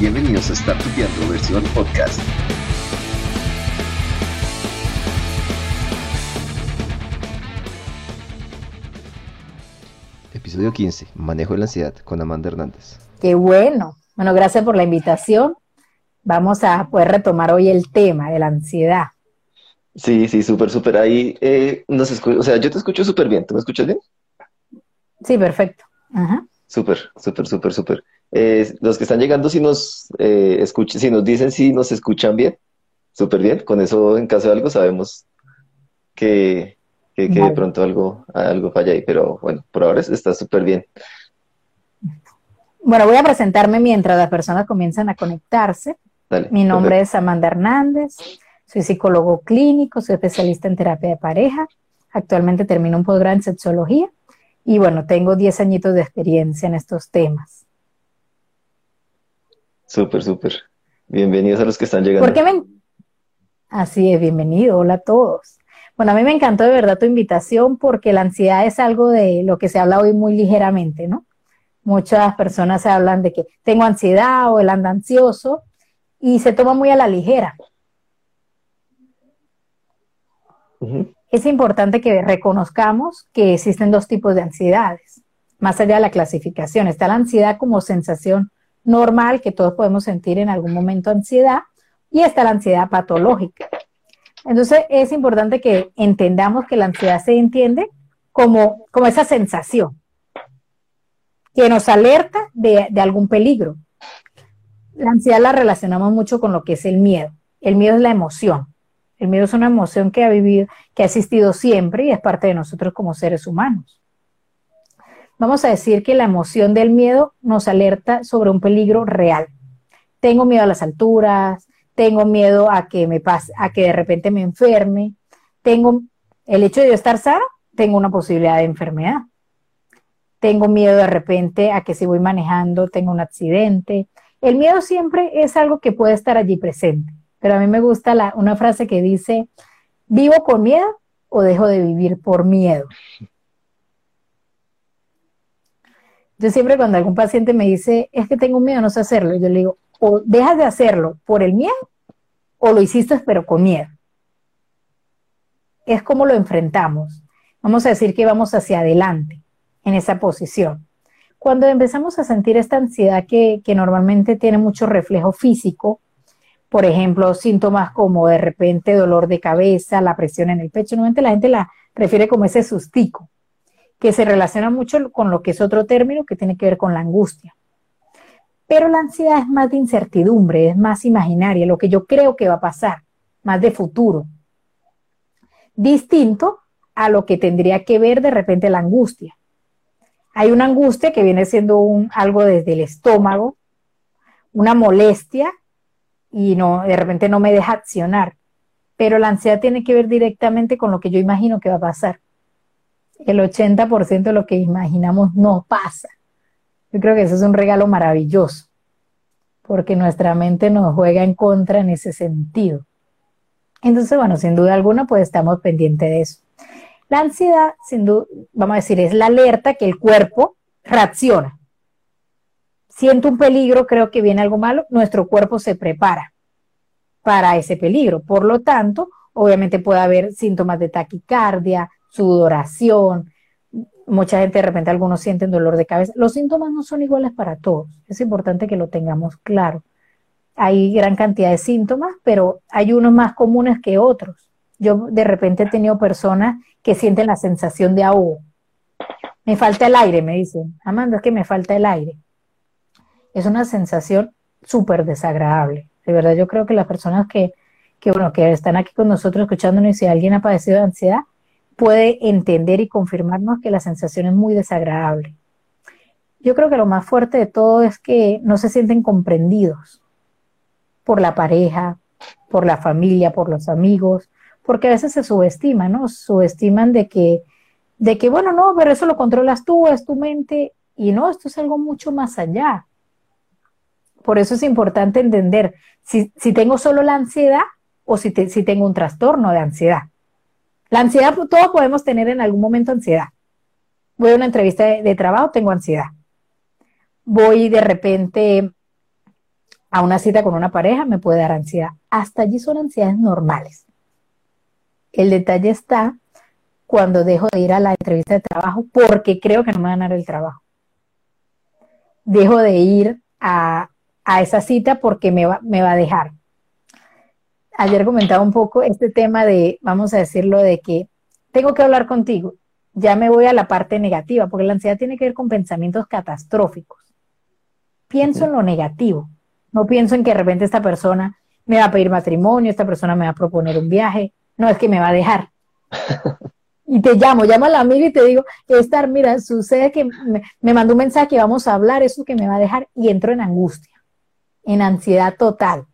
Bienvenidos a Startupiando versión podcast. Episodio 15, Manejo de la ansiedad con Amanda Hernández. Qué bueno. Bueno, gracias por la invitación. Vamos a poder retomar hoy el tema de la ansiedad. Sí, sí, súper, súper. Ahí eh, nos o sea, yo te escucho súper bien. ¿Tú me escuchas bien? Sí, perfecto. Ajá. Súper, súper, súper, súper. Eh, los que están llegando, si nos eh, escuchan, si nos dicen si nos escuchan bien, súper bien. Con eso, en caso de algo, sabemos que, que, de pronto algo, algo falla ahí. Pero bueno, por ahora está súper bien. Bueno, voy a presentarme mientras las personas comienzan a conectarse. Mi nombre es Amanda Hernández. Soy psicólogo clínico, soy especialista en terapia de pareja. Actualmente termino un posgrado en sexología y bueno, tengo 10 añitos de experiencia en estos temas. Súper, súper. Bienvenidos a los que están llegando. ¿Por qué me... Así es, bienvenido. Hola a todos. Bueno, a mí me encantó de verdad tu invitación porque la ansiedad es algo de lo que se habla hoy muy ligeramente, ¿no? Muchas personas hablan de que tengo ansiedad o el anda ansioso y se toma muy a la ligera es importante que reconozcamos que existen dos tipos de ansiedades, más allá de la clasificación. Está la ansiedad como sensación normal que todos podemos sentir en algún momento ansiedad y está la ansiedad patológica. Entonces es importante que entendamos que la ansiedad se entiende como, como esa sensación que nos alerta de, de algún peligro. La ansiedad la relacionamos mucho con lo que es el miedo. El miedo es la emoción. El miedo es una emoción que ha vivido, que ha existido siempre y es parte de nosotros como seres humanos. Vamos a decir que la emoción del miedo nos alerta sobre un peligro real. Tengo miedo a las alturas, tengo miedo a que me pase, a que de repente me enferme, tengo el hecho de yo estar sana, tengo una posibilidad de enfermedad. Tengo miedo de repente a que si voy manejando tengo un accidente. El miedo siempre es algo que puede estar allí presente pero a mí me gusta una frase que dice, ¿vivo con miedo o dejo de vivir por miedo? Yo siempre cuando algún paciente me dice, es que tengo miedo, no sé hacerlo, yo le digo, o dejas de hacerlo por el miedo o lo hiciste pero con miedo. Es como lo enfrentamos. Vamos a decir que vamos hacia adelante en esa posición. Cuando empezamos a sentir esta ansiedad que normalmente tiene mucho reflejo físico, por ejemplo, síntomas como de repente dolor de cabeza, la presión en el pecho. Normalmente la gente la refiere como ese sustico, que se relaciona mucho con lo que es otro término que tiene que ver con la angustia. Pero la ansiedad es más de incertidumbre, es más imaginaria, lo que yo creo que va a pasar, más de futuro. Distinto a lo que tendría que ver de repente la angustia. Hay una angustia que viene siendo un, algo desde el estómago, una molestia y no, de repente no me deja accionar. Pero la ansiedad tiene que ver directamente con lo que yo imagino que va a pasar. El 80% de lo que imaginamos no pasa. Yo creo que eso es un regalo maravilloso, porque nuestra mente nos juega en contra en ese sentido. Entonces, bueno, sin duda alguna, pues estamos pendientes de eso. La ansiedad, sin duda, vamos a decir, es la alerta que el cuerpo reacciona siento un peligro, creo que viene algo malo, nuestro cuerpo se prepara para ese peligro. Por lo tanto, obviamente puede haber síntomas de taquicardia, sudoración. Mucha gente de repente algunos sienten dolor de cabeza. Los síntomas no son iguales para todos. Es importante que lo tengamos claro. Hay gran cantidad de síntomas, pero hay unos más comunes que otros. Yo de repente he tenido personas que sienten la sensación de ahogo. Me falta el aire, me dicen. Amanda, es que me falta el aire es una sensación súper desagradable. De verdad, yo creo que las personas que, que, bueno, que están aquí con nosotros escuchándonos y si alguien ha padecido de ansiedad, puede entender y confirmarnos que la sensación es muy desagradable. Yo creo que lo más fuerte de todo es que no se sienten comprendidos por la pareja, por la familia, por los amigos, porque a veces se subestiman, ¿no? Subestiman de que, de que, bueno, no, pero eso lo controlas tú, es tu mente, y no, esto es algo mucho más allá. Por eso es importante entender si, tengo solo la ansiedad o si, tengo un trastorno de ansiedad. La ansiedad, todos podemos tener en algún momento ansiedad. Voy a una entrevista de, trabajo, tengo ansiedad. Voy de repente a una cita con una pareja, me puede dar ansiedad. Hasta allí son ansiedades normales. El detalle está cuando dejo de ir a la entrevista de trabajo porque creo que no me van a dar el trabajo. Dejo de ir a, esa cita porque me va, me va a dejar. Ayer comentaba un poco este tema de, vamos a decirlo, de que tengo que hablar contigo. Ya me voy a la parte negativa, porque la ansiedad tiene que ver con pensamientos catastróficos. Pienso en lo negativo. No pienso en que de repente esta persona me va a pedir matrimonio, esta persona me va a proponer un viaje. No, es que me va a dejar. y te llamo, llamo a la amiga y te digo, Estar, mira, sucede que me, me mandó un mensaje vamos a hablar, eso que me va a dejar, y entro en angustia, en ansiedad total.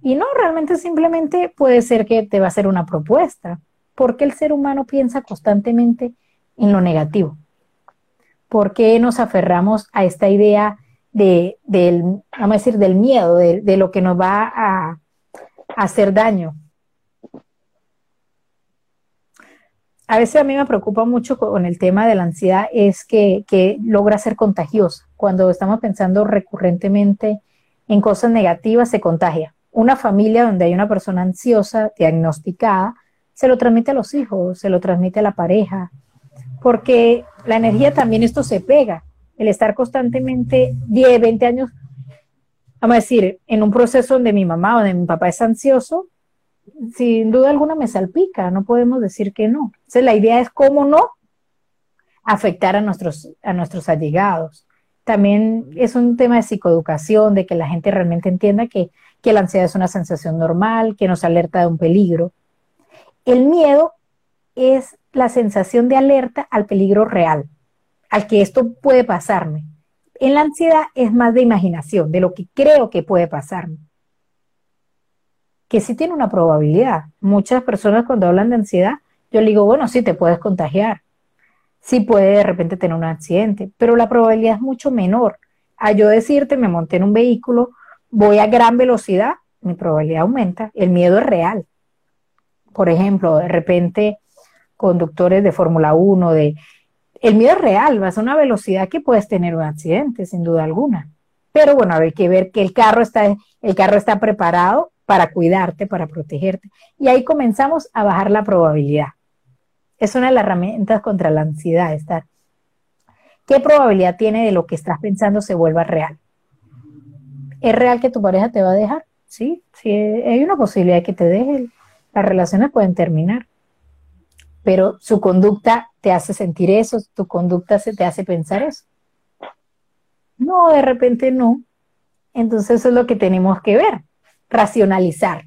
Y no, realmente simplemente puede ser que te va a hacer una propuesta, porque el ser humano piensa constantemente en lo negativo. ¿Por qué nos aferramos a esta idea de, del, vamos a decir, del miedo, de, de lo que nos va a, a hacer daño? A veces a mí me preocupa mucho con el tema de la ansiedad es que, logra ser contagiosa. Cuando estamos pensando recurrentemente en cosas negativas, se contagia. Una familia donde hay una persona ansiosa, diagnosticada, se lo transmite a los hijos, se lo transmite a la pareja, porque la energía también esto se pega. El estar constantemente 10, 20 años, vamos a decir, en un proceso donde mi mamá o de mi papá es ansioso, sin duda alguna me salpica, no podemos decir que no. La idea es cómo no afectar a nuestros, a nuestros allegados. También es un tema de psicoeducación, de que la gente realmente entienda que, que la ansiedad es una sensación normal, que nos alerta de un peligro. El miedo es la sensación de alerta al peligro real, al que esto puede pasarme. En la ansiedad es más de imaginación, de lo que creo que puede pasarme que sí tiene una probabilidad. Muchas personas cuando hablan de ansiedad, yo le digo, bueno, sí te puedes contagiar, sí puede de repente tener un accidente, pero la probabilidad es mucho menor. A yo decirte, me monté en un vehículo, voy a gran velocidad, mi probabilidad aumenta, el miedo es real. Por ejemplo, de repente conductores de Fórmula 1, de el miedo es real, vas a una velocidad que puedes tener un accidente, sin duda alguna. Pero bueno, hay que ver que el carro está, el carro está preparado para cuidarte, para protegerte. Y ahí comenzamos a bajar la probabilidad. Es una de las herramientas contra la ansiedad, estar. ¿Qué probabilidad tiene de lo que estás pensando se vuelva real? ¿Es real que tu pareja te va a dejar? Sí, sí, hay una posibilidad de que te deje. Las relaciones pueden terminar, pero su conducta te hace sentir eso, tu conducta se te hace pensar eso. No, de repente no. Entonces eso es lo que tenemos que ver racionalizar.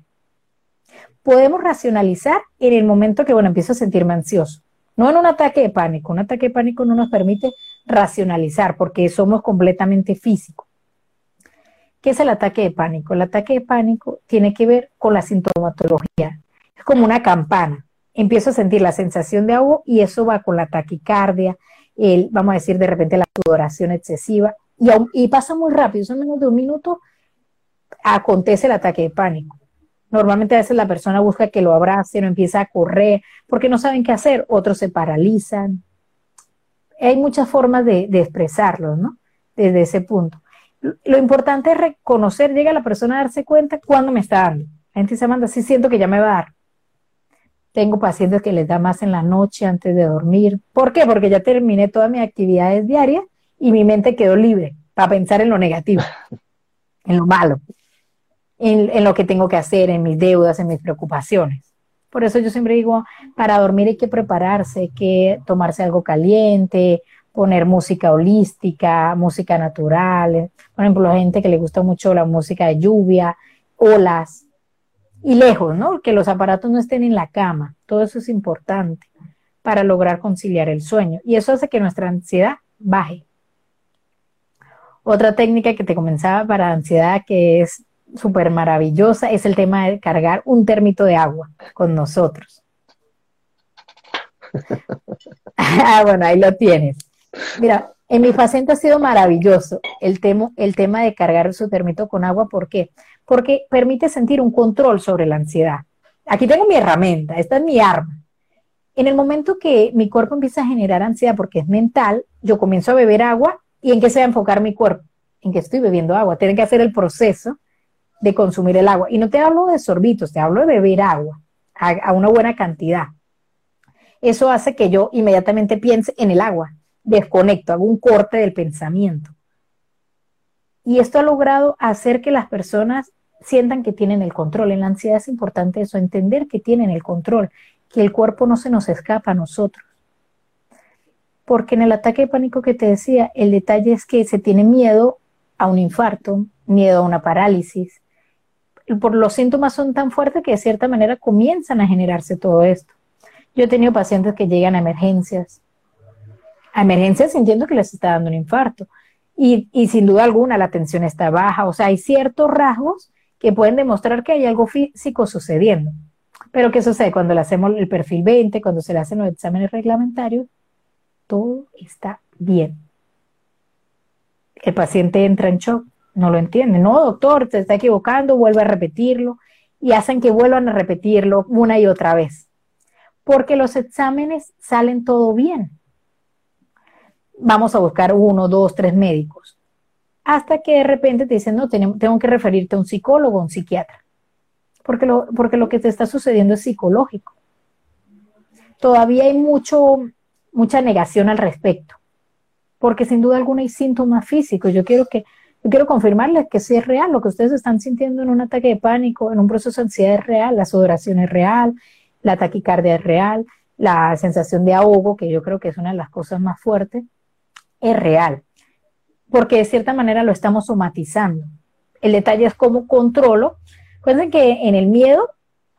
Podemos racionalizar en el momento que, bueno, empiezo a sentirme ansioso. No en un ataque de pánico. Un ataque de pánico no nos permite racionalizar porque somos completamente físicos. ¿Qué es el ataque de pánico? El ataque de pánico tiene que ver con la sintomatología. Es como una campana. Empiezo a sentir la sensación de ahogo y eso va con la taquicardia, el, vamos a decir de repente la sudoración excesiva y, y pasa muy rápido, son menos de un minuto acontece el ataque de pánico. Normalmente a veces la persona busca que lo abrace, no empieza a correr, porque no saben qué hacer, otros se paralizan. Hay muchas formas de, expresarlo, ¿no? Desde ese punto. Lo importante es reconocer, llega la persona a darse cuenta cuando me está dando. La gente se manda, sí siento que ya me va a dar. Tengo pacientes que les da más en la noche antes de dormir. ¿Por qué? Porque ya terminé todas mis actividades diarias y mi mente quedó libre para pensar en lo negativo, en lo malo en, lo que tengo que hacer, en mis deudas, en mis preocupaciones. Por eso yo siempre digo, para dormir hay que prepararse, hay que tomarse algo caliente, poner música holística, música natural. Por ejemplo, la gente que le gusta mucho la música de lluvia, olas, y lejos, ¿no? Que los aparatos no estén en la cama. Todo eso es importante para lograr conciliar el sueño. Y eso hace que nuestra ansiedad baje. Otra técnica que te comenzaba para ansiedad que es súper maravillosa es el tema de cargar un termito de agua con nosotros. ah, bueno, ahí lo tienes. Mira, en mi paciente ha sido maravilloso el tema, el tema de cargar su termito con agua. ¿Por qué? Porque permite sentir un control sobre la ansiedad. Aquí tengo mi herramienta, esta es mi arma. En el momento que mi cuerpo empieza a generar ansiedad porque es mental, yo comienzo a beber agua y en qué se va a enfocar mi cuerpo, en que estoy bebiendo agua. Tiene que hacer el proceso de consumir el agua. Y no te hablo de sorbitos, te hablo de beber agua a, una buena cantidad. Eso hace que yo inmediatamente piense en el agua, desconecto, hago un corte del pensamiento. Y esto ha logrado hacer que las personas sientan que tienen el control. En la ansiedad es importante eso, entender que tienen el control, que el cuerpo no se nos escapa a nosotros. Porque en el ataque de pánico que te decía, el detalle es que se tiene miedo a un infarto, miedo a una parálisis. Por los síntomas son tan fuertes que de cierta manera comienzan a generarse todo esto. Yo he tenido pacientes que llegan a emergencias, a emergencias sintiendo que les está dando un infarto. Y, y sin duda alguna la tensión está baja. O sea, hay ciertos rasgos que pueden demostrar que hay algo físico sucediendo. Pero ¿qué sucede? Cuando le hacemos el perfil 20, cuando se le hacen los exámenes reglamentarios, todo está bien. El paciente entra en shock, no lo entiende. No, doctor, te está equivocando, vuelve a repetirlo y hacen que vuelvan a repetirlo una y otra vez. Porque los exámenes salen todo bien. Vamos a buscar uno, dos, tres médicos hasta que de repente te dicen, no, tengo, que referirte a un psicólogo, a un psiquiatra, porque lo, porque lo que te está sucediendo es psicológico. Todavía hay mucho, mucha negación al respecto, porque sin duda alguna hay síntomas físicos. Yo quiero que yo quiero confirmarles que sí es real, lo que ustedes están sintiendo en un ataque de pánico, en un proceso de ansiedad es real, la sudoración es real, la taquicardia es real, la sensación de ahogo, que yo creo que es una de las cosas más fuertes, es real porque de cierta manera lo estamos somatizando. El detalle es cómo controlo. Recuerden que en el miedo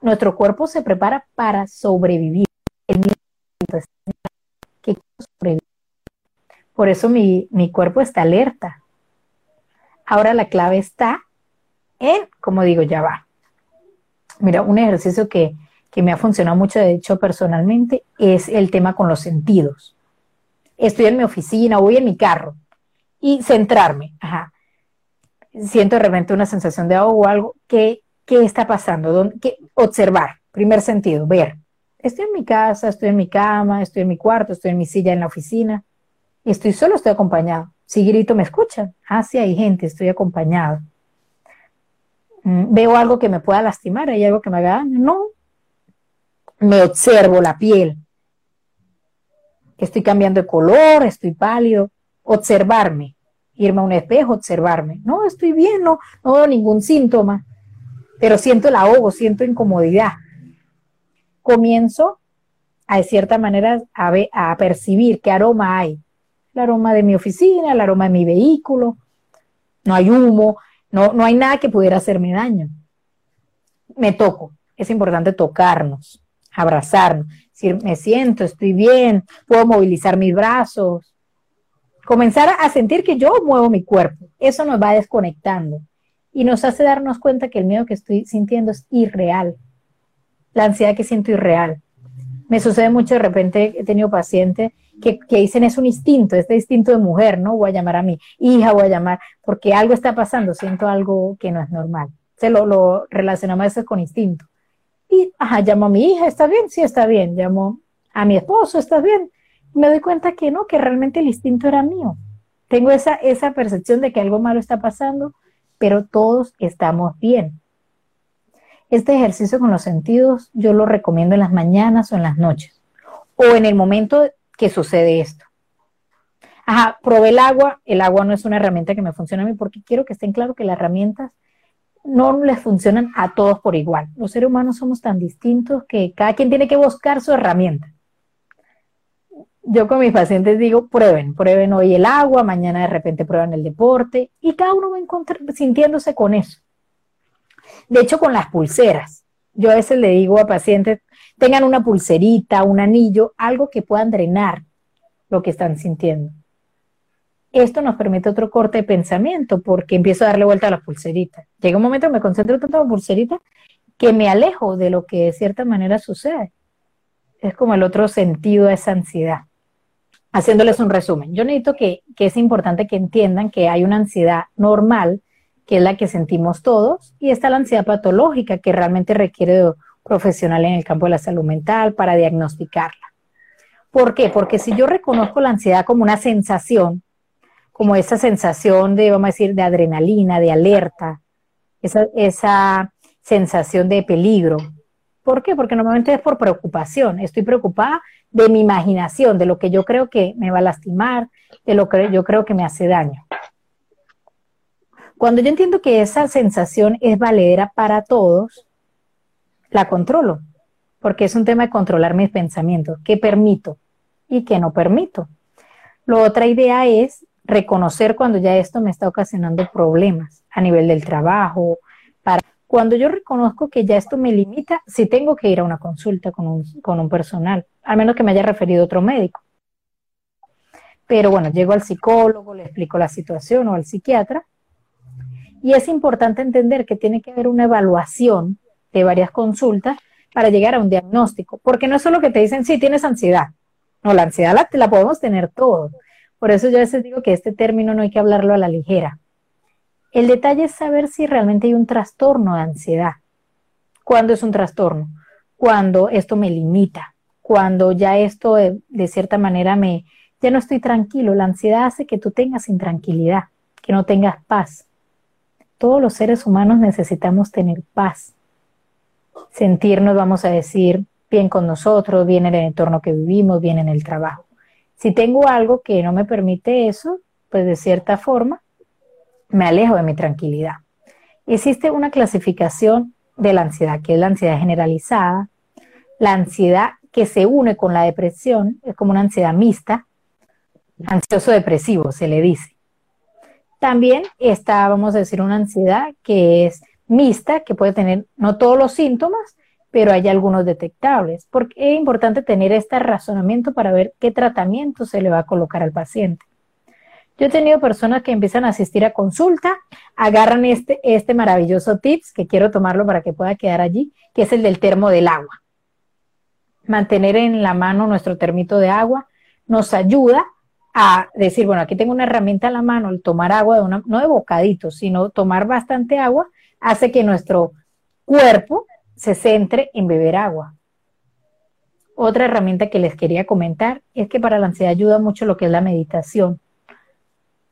nuestro cuerpo se prepara para sobrevivir. El miedo que sobrevivir. Por eso mi, mi cuerpo está alerta. Ahora la clave está en, como digo, ya va. Mira, un ejercicio que, que me ha funcionado mucho, de hecho, personalmente, es el tema con los sentidos. Estoy en mi oficina, voy en mi carro, y centrarme. Ajá. Siento de repente una sensación de ahogo o algo. ¿Qué, qué está pasando? ¿Qué? Observar. Primer sentido, ver. Estoy en mi casa, estoy en mi cama, estoy en mi cuarto, estoy en mi silla en la oficina. Estoy solo, estoy acompañado. Si grito, ¿me escuchan? Ah, sí, hay gente, estoy acompañado. Mm, ¿Veo algo que me pueda lastimar? ¿Hay algo que me haga daño? No. Me observo la piel. Estoy cambiando de color, estoy pálido observarme, irme a un espejo, observarme. No, estoy bien, no, no veo ningún síntoma, pero siento el ahogo, siento incomodidad. Comienzo a, de cierta manera, a, a percibir qué aroma hay. Aroma de mi oficina, el aroma de mi vehículo. No hay humo, no, no hay nada que pudiera hacerme daño. Me toco. Es importante tocarnos, abrazarnos, decir, me siento, estoy bien, puedo movilizar mis brazos, comenzar a sentir que yo muevo mi cuerpo. Eso nos va desconectando y nos hace darnos cuenta que el miedo que estoy sintiendo es irreal. La ansiedad que siento irreal. Me sucede mucho de repente, he tenido pacientes que, dicen es un instinto, este instinto de mujer, ¿no? Voy a llamar a mi hija, voy a llamar, porque algo está pasando, siento algo que no es normal. Se lo, lo relacionamos a con instinto. Y, ajá, llamo a mi hija, ¿está bien? Sí, está bien. Llamo a mi esposo, ¿estás bien? me doy cuenta que no, que realmente el instinto era mío. Tengo esa, esa percepción de que algo malo está pasando, pero todos estamos bien. Este ejercicio con los sentidos yo lo recomiendo en las mañanas o en las noches, o en el momento que sucede esto. Ajá, probé el agua, el agua no es una herramienta que me funciona a mí porque quiero que estén claros que las herramientas no les funcionan a todos por igual. Los seres humanos somos tan distintos que cada quien tiene que buscar su herramienta yo con mis pacientes digo, prueben, prueben hoy el agua, mañana de repente prueban el deporte y cada uno va sintiéndose con eso. De hecho, con las pulseras, yo a veces le digo a pacientes, tengan una pulserita, un anillo, algo que puedan drenar lo que están sintiendo. Esto nos permite otro corte de pensamiento porque empiezo a darle vuelta a las pulseritas. Llega un momento que me concentro tanto en la pulserita que me alejo de lo que de cierta manera sucede. Es como el otro sentido de esa ansiedad haciéndoles un resumen, yo necesito que, que, es importante que entiendan que hay una ansiedad normal, que es la que sentimos todos, y está la ansiedad patológica, que realmente requiere de profesional en el campo de la salud mental para diagnosticarla. ¿Por qué? Porque si yo reconozco la ansiedad como una sensación, como esa sensación de, vamos a decir, de adrenalina, de alerta, esa, esa sensación de peligro. ¿Por qué? Porque normalmente es por preocupación. Estoy preocupada de mi imaginación, de lo que yo creo que me va a lastimar, de lo que yo creo que me hace daño. Cuando yo entiendo que esa sensación es valedera para todos, la controlo, porque es un tema de controlar mis pensamientos, qué permito y qué no permito. La otra idea es reconocer cuando ya esto me está ocasionando problemas a nivel del trabajo. Para, cuando yo reconozco que ya esto me limita, si tengo que ir a una consulta con un, con un personal, al menos que me haya referido otro médico. Pero bueno, llego al psicólogo, le explico la situación o al psiquiatra. Y es importante entender que tiene que haber una evaluación de varias consultas para llegar a un diagnóstico, porque no es solo que te dicen, sí, tienes ansiedad. No, la ansiedad la, podemos tener todos. Por eso yo a veces digo que este término no hay que hablarlo a la ligera. El detalle es saber si realmente hay un trastorno de ansiedad. ¿Cuándo es un trastorno? Cuando esto me limita, cuando ya esto de, de cierta manera me, ya no estoy tranquilo. La ansiedad hace que tú tengas intranquilidad, que no tengas paz. Todos los seres humanos necesitamos tener paz sentirnos, vamos a decir, bien con nosotros, bien en el entorno que vivimos, bien en el trabajo. Si tengo algo que no me permite eso, pues de cierta forma me alejo de mi tranquilidad. Existe una clasificación de la ansiedad, que es la ansiedad generalizada, la ansiedad que se une con la depresión, es como una ansiedad mixta, ansioso depresivo se le dice. También está, vamos a decir, una ansiedad que es mixta, que puede tener no todos los síntomas, pero hay algunos detectables. Porque es importante tener este razonamiento para ver qué tratamiento se le va a colocar al paciente. Yo he tenido personas que empiezan a asistir a consulta, agarran este, este maravilloso tips, que quiero tomarlo para que pueda quedar allí, que es el del termo del agua. Mantener en la mano nuestro termito de agua nos ayuda a decir, bueno, aquí tengo una herramienta a la mano, el tomar agua, de una, no de bocaditos, sino tomar bastante agua hace que nuestro cuerpo se centre en beber agua. Otra herramienta que les quería comentar es que para la ansiedad ayuda mucho lo que es la meditación.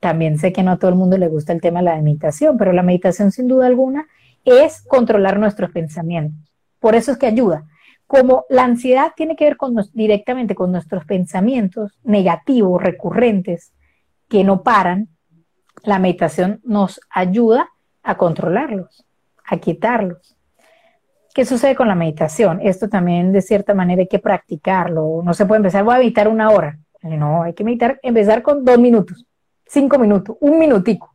También sé que no a todo el mundo le gusta el tema de la meditación, pero la meditación sin duda alguna es controlar nuestros pensamientos. Por eso es que ayuda. Como la ansiedad tiene que ver con directamente con nuestros pensamientos negativos, recurrentes, que no paran, la meditación nos ayuda a controlarlos, a quitarlos. ¿Qué sucede con la meditación? Esto también de cierta manera hay que practicarlo. No se puede empezar, voy a meditar una hora. No, hay que meditar, empezar con dos minutos, cinco minutos, un minutico.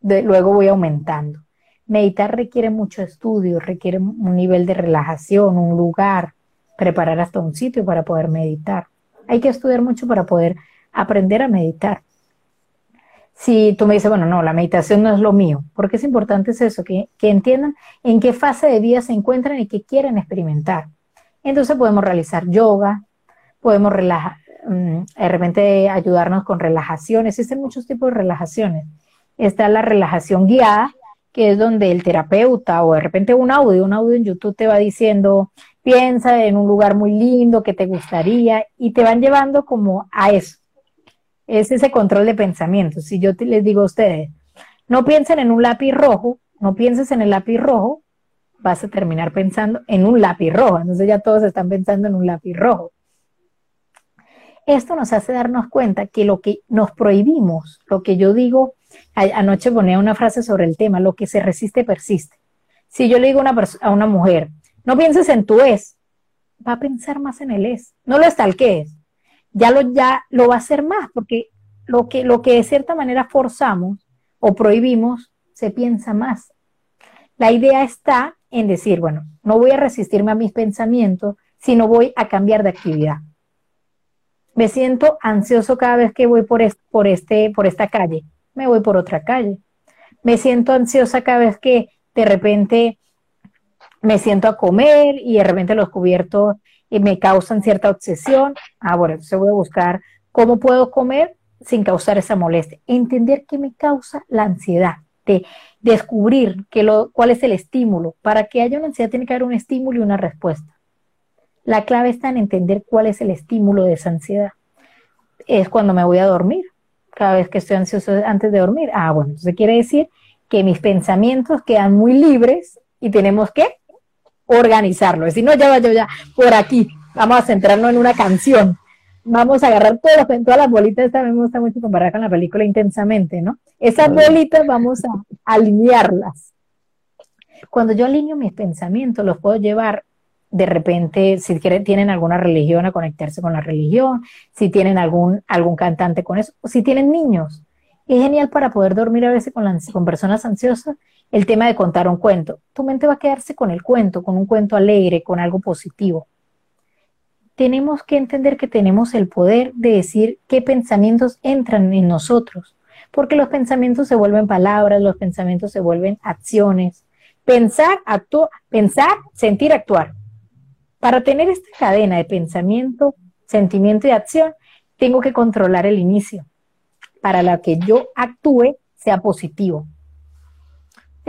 De, luego voy aumentando. Meditar requiere mucho estudio, requiere un nivel de relajación, un lugar, preparar hasta un sitio para poder meditar. Hay que estudiar mucho para poder aprender a meditar si tú me dices, bueno, no, la meditación no es lo mío, porque es importante es eso, que, entiendan en qué fase de vida se encuentran y qué quieren experimentar. Entonces podemos realizar yoga, podemos relajar, mm, de repente ayudarnos con relajaciones, existen muchos tipos de relajaciones. Está la relajación guiada, que es donde el terapeuta o de repente un audio, un audio en YouTube te va diciendo, piensa en un lugar muy lindo que te gustaría y te van llevando como a eso es ese control de pensamientos. Si yo les digo a ustedes, no piensen en un lápiz rojo, no pienses en el lápiz rojo, vas a terminar pensando en un lápiz rojo. Entonces ya todos están pensando en un lápiz rojo. Esto nos hace darnos cuenta que lo que nos prohibimos, lo que yo digo, anoche ponía una frase sobre el tema, lo que se resiste persiste. Si yo le digo a una mujer, no pienses en tu es, va a pensar más en el es, no lo es ya lo, ya lo va a hacer más, porque lo que, lo que de cierta manera forzamos o prohibimos, se piensa más. La idea está en decir, bueno, no voy a resistirme a mis pensamientos, sino voy a cambiar de actividad. Me siento ansioso cada vez que voy por, por, este, por esta calle, me voy por otra calle. Me siento ansiosa cada vez que de repente me siento a comer y de repente los cubiertos y me causan cierta obsesión, ah, bueno, entonces voy a buscar cómo puedo comer sin causar esa molestia. Entender qué me causa la ansiedad, de descubrir que lo, cuál es el estímulo. Para que haya una ansiedad tiene que haber un estímulo y una respuesta. La clave está en entender cuál es el estímulo de esa ansiedad. Es cuando me voy a dormir, cada vez que estoy ansioso antes de dormir. Ah, bueno, entonces quiere decir que mis pensamientos quedan muy libres y tenemos que organizarlo. Decir, no, ya va, ya, por aquí, vamos a centrarnos en una canción. Vamos a agarrar todas, todas las bolitas, esta me gusta mucho comparar con la película intensamente, ¿no? Esas bolitas vamos a alinearlas. Cuando yo alineo mis pensamientos, los puedo llevar de repente, si quieren, tienen alguna religión, a conectarse con la religión, si tienen algún, algún cantante con eso, o si tienen niños. Es genial para poder dormir a veces con, con personas ansiosas el tema de contar un cuento. Tu mente va a quedarse con el cuento, con un cuento alegre, con algo positivo. Tenemos que entender que tenemos el poder de decir qué pensamientos entran en nosotros, porque los pensamientos se vuelven palabras, los pensamientos se vuelven acciones. Pensar, actuar, pensar, sentir, actuar. Para tener esta cadena de pensamiento, sentimiento y acción, tengo que controlar el inicio para la que yo actúe sea positivo.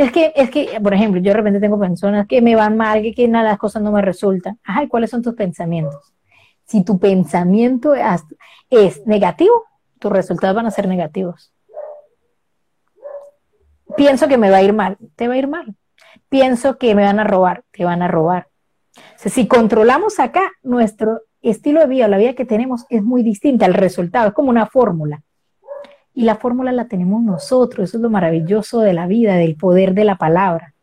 Es que, es que, por ejemplo, yo de repente tengo personas que me van mal, que, que nada, las cosas no me resultan. Ay, ¿cuáles son tus pensamientos? Si tu pensamiento es negativo, tus resultados van a ser negativos. Pienso que me va a ir mal, te va a ir mal. Pienso que me van a robar, te van a robar si controlamos acá, nuestro estilo de vida, la vida que tenemos es muy distinta al resultado, es como una fórmula. Y la fórmula la tenemos nosotros, eso es lo maravilloso de la vida, del poder de la palabra.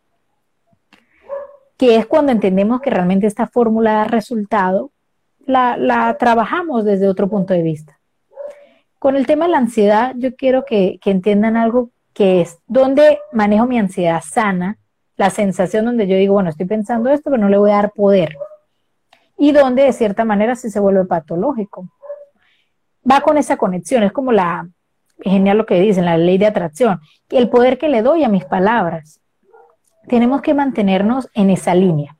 Que es cuando entendemos que realmente esta fórmula da resultado, la, trabajamos desde otro punto de vista. Con el tema de la ansiedad, yo quiero que, que entiendan algo que es, ¿dónde manejo mi ansiedad sana? la sensación donde yo digo, bueno, estoy pensando esto, pero no le voy a dar poder. Y donde de cierta manera sí se vuelve patológico. Va con esa conexión, es como la, genial lo que dicen, la ley de atracción, el poder que le doy a mis palabras. Tenemos que mantenernos en esa línea.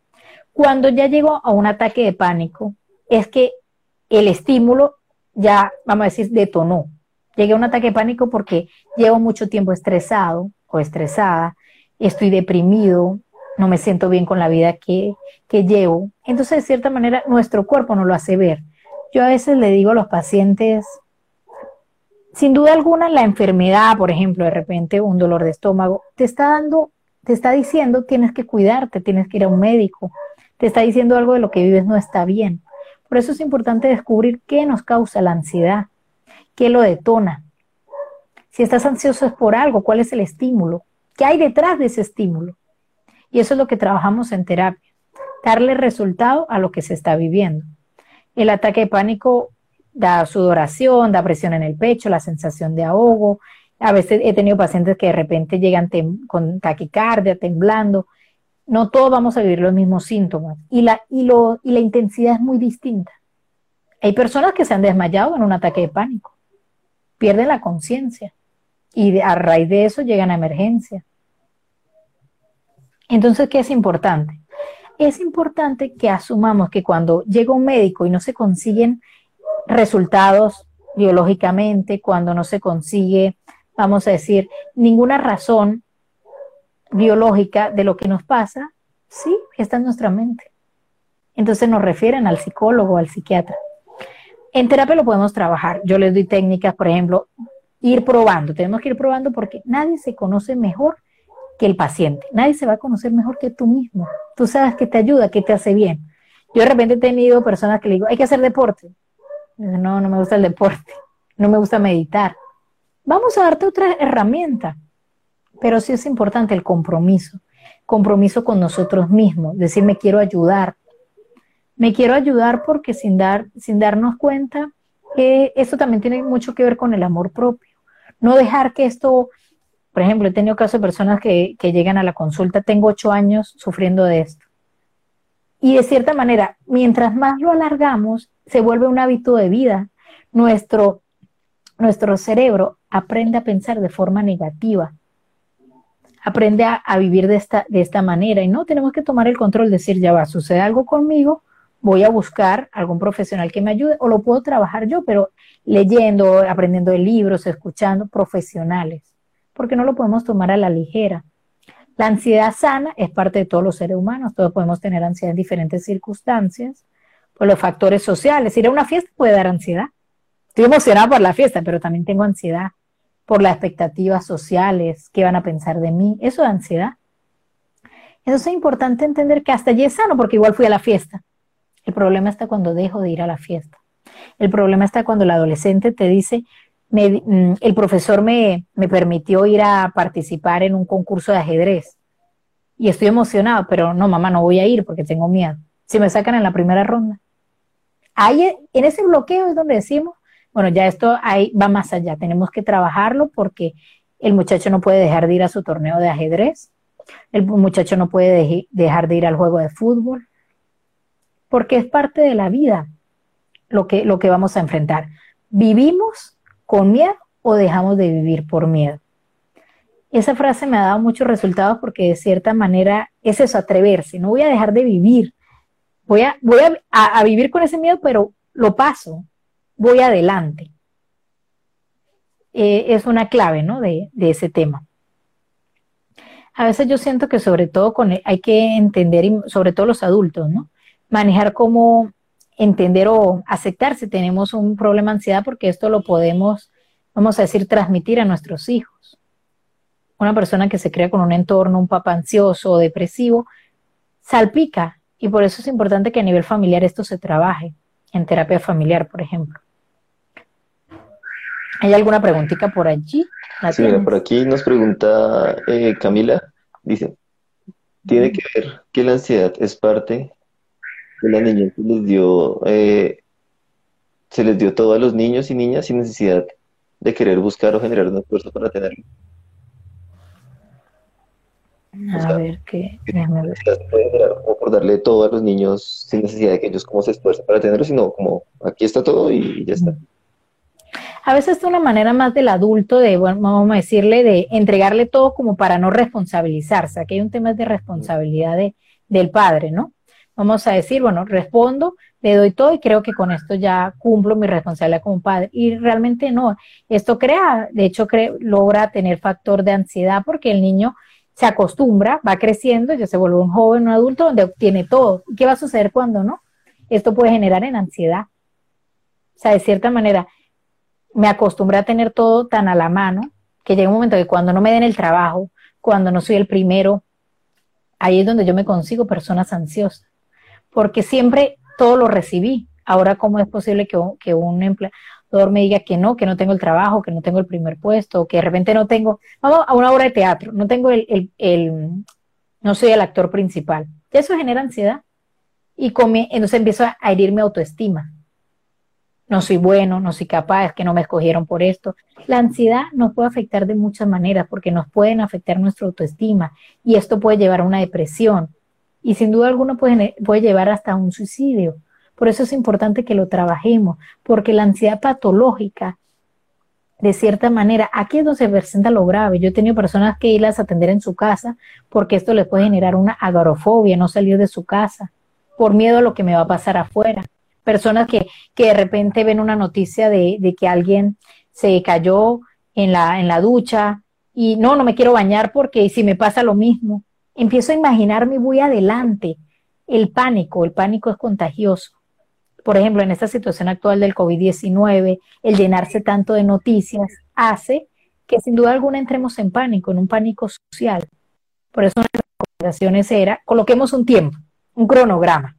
Cuando ya llego a un ataque de pánico, es que el estímulo ya, vamos a decir, detonó. Llegué a un ataque de pánico porque llevo mucho tiempo estresado o estresada, estoy deprimido, no me siento bien con la vida que, llevo. Entonces, de cierta manera, nuestro cuerpo nos lo hace ver. Yo a veces le digo a los pacientes, sin duda alguna, la enfermedad, por ejemplo, de repente un dolor de estómago, te está dando, te está diciendo tienes que cuidarte, tienes que ir a un médico, te está diciendo algo de lo que vives no está bien. Por eso es importante descubrir qué nos causa la ansiedad, qué lo detona. Si estás ansioso es por algo, cuál es el estímulo. ¿Qué hay detrás de ese estímulo? Y eso es lo que trabajamos en terapia, darle resultado a lo que se está viviendo. El ataque de pánico da sudoración, da presión en el pecho, la sensación de ahogo. A veces he tenido pacientes que de repente llegan con taquicardia, temblando. No todos vamos a vivir los mismos síntomas y la, intensidad es muy distinta. Hay personas que se han desmayado en un ataque de pánico, pierden la conciencia y a raíz de eso llegan a emergencia. Entonces, ¿qué es importante? Es importante que asumamos que cuando llega un médico y no se consiguen resultados biológicamente, cuando no se consigue, vamos a decir, ninguna razón biológica de lo que nos pasa, sí, está en nuestra mente. Entonces nos refieren al psicólogo, al psiquiatra. En terapia lo podemos trabajar. Yo les doy técnicas, por ejemplo, ir probando. Tenemos que ir probando porque nadie se conoce mejor que el paciente. Nadie se va a conocer mejor que tú mismo. Tú sabes que te ayuda, que te hace bien. Yo de repente he tenido personas que le digo, hay que hacer deporte. No, no me gusta el deporte. No me gusta meditar. Vamos a darte otra herramienta. Pero sí es importante el compromiso. Compromiso con nosotros mismos. Decir, me quiero ayudar. Me quiero ayudar porque sin, dar, sin darnos cuenta, que esto también tiene mucho que ver con el amor propio. No dejar que esto por ejemplo, he tenido casos de personas que, llegan a la consulta, tengo ocho años sufriendo de esto. Y de cierta manera, mientras más lo alargamos, se vuelve un hábito de vida. Nuestro, nuestro cerebro aprende a pensar de forma negativa, aprende a, a, vivir de esta, de esta manera. Y no tenemos que tomar el control, decir, ya va, sucede algo conmigo, voy a buscar algún profesional que me ayude o lo puedo trabajar yo, pero leyendo, aprendiendo de libros, escuchando profesionales porque no lo podemos tomar a la ligera. La ansiedad sana es parte de todos los seres humanos, todos podemos tener ansiedad en diferentes circunstancias, por los factores sociales. Ir a una fiesta puede dar ansiedad. Estoy emocionada por la fiesta, pero también tengo ansiedad por las expectativas sociales, qué van a pensar de mí. Eso da ansiedad. Entonces es importante entender que hasta allí es sano, porque igual fui a la fiesta. El problema está cuando dejo de ir a la fiesta. El problema está cuando el adolescente te dice, mm, el profesor me, me permitió ir a participar en un concurso de ajedrez y estoy emocionado, pero no, mamá, no voy a ir porque tengo miedo. Si me sacan en la primera ronda. Ahí, en ese bloqueo es donde decimos, bueno, ya esto ahí va más allá, tenemos que trabajarlo porque el muchacho no puede dejar de ir a su torneo de ajedrez, el muchacho no puede dejar de ir al juego de fútbol, porque es parte de la vida lo que, lo que vamos a enfrentar. ¿Vivimos con miedo o dejamos de vivir por miedo? Esa frase me ha dado muchos resultados porque de cierta manera es eso, atreverse. No voy a dejar de vivir. Voy a, voy a, vivir con ese miedo, pero lo paso. Voy adelante. Eh, es una clave, ¿no? De, de ese tema a veces yo siento que sobre todo con, hay que entender, sobre todo los adultos, ¿no? Manejar cómo entender o aceptar si tenemos un problema de ansiedad, porque esto lo podemos, vamos a decir, transmitir a nuestros hijos. Una persona que se crea con un entorno, un papá ansioso o depresivo, salpica, y por eso es importante que a nivel familiar esto se trabaje, en terapia familiar, por ejemplo. ¿Hay alguna preguntita por allí? Sí, por aquí nos pregunta eh, Camila, dice, tiene que ver que la ansiedad es parte de la niñez que les dio, eh, se les dio todo a los niños y niñas sin necesidad de querer buscar o generar un esfuerzo para tenerlo. A ver, ¿qué? O por darle todo a los niños sin necesidad de que ellos como se esfuercen para tenerlo, sino como aquí está todo y ya está. A veces es una manera más del adulto de, bueno, vamos a decirle, de entregarle todo como para no responsabilizarse. Aquí hay un tema de responsabilidad del padre, ¿no? Vamos a decir, bueno, respondo, le doy todo y creo que con esto ya cumplo mi responsabilidad como padre. Y realmente no. Esto crea, de hecho, logra tener factor de ansiedad porque el niño se acostumbra, va creciendo, ya se vuelve un joven, un adulto donde obtiene todo. ¿Qué va a suceder cuando no? Esto puede generar en ansiedad. O sea, de cierta manera, me acostumbré a tener todo tan a la mano que llega un momento que cuando no me den el trabajo, cuando no soy el primero, ahí es donde yo me consigo personas ansiosas. Porque siempre todo lo recibí. Ahora, ¿cómo es posible que, que un empleado me diga que no, que no tengo el trabajo, que no tengo el primer puesto, que de repente no tengo, vamos a una obra de teatro, no tengo el, el, no soy el actor principal. Eso genera ansiedad. Y entonces empiezo a herirme autoestima. No soy bueno, no soy capaz, que no me escogieron por esto. La ansiedad nos puede afectar de muchas maneras porque nos pueden afectar nuestra autoestima y esto puede llevar a una depresión y sin duda alguna puede llevar hasta un suicidio. Por eso es importante que lo trabajemos, porque la ansiedad patológica, de cierta manera, aquí es donde se presenta lo grave. Yo he tenido personas que irlas a atender en su casa porque esto les puede generar una agorofobia, no salir de su casa, por miedo a lo que me va a pasar afuera. Personas que, que de repente ven una noticia de, de que alguien se cayó en la, en la ducha y no, no me quiero bañar porque si me pasa lo mismo, empiezo a imaginarme y voy adelante. El pánico, el pánico es contagioso por ejemplo, en esta situación actual del COVID-19, el llenarse tanto de noticias hace que sin duda alguna entremos en pánico, en un pánico social. Por eso una de las recomendaciones era, coloquemos un tiempo, un cronograma.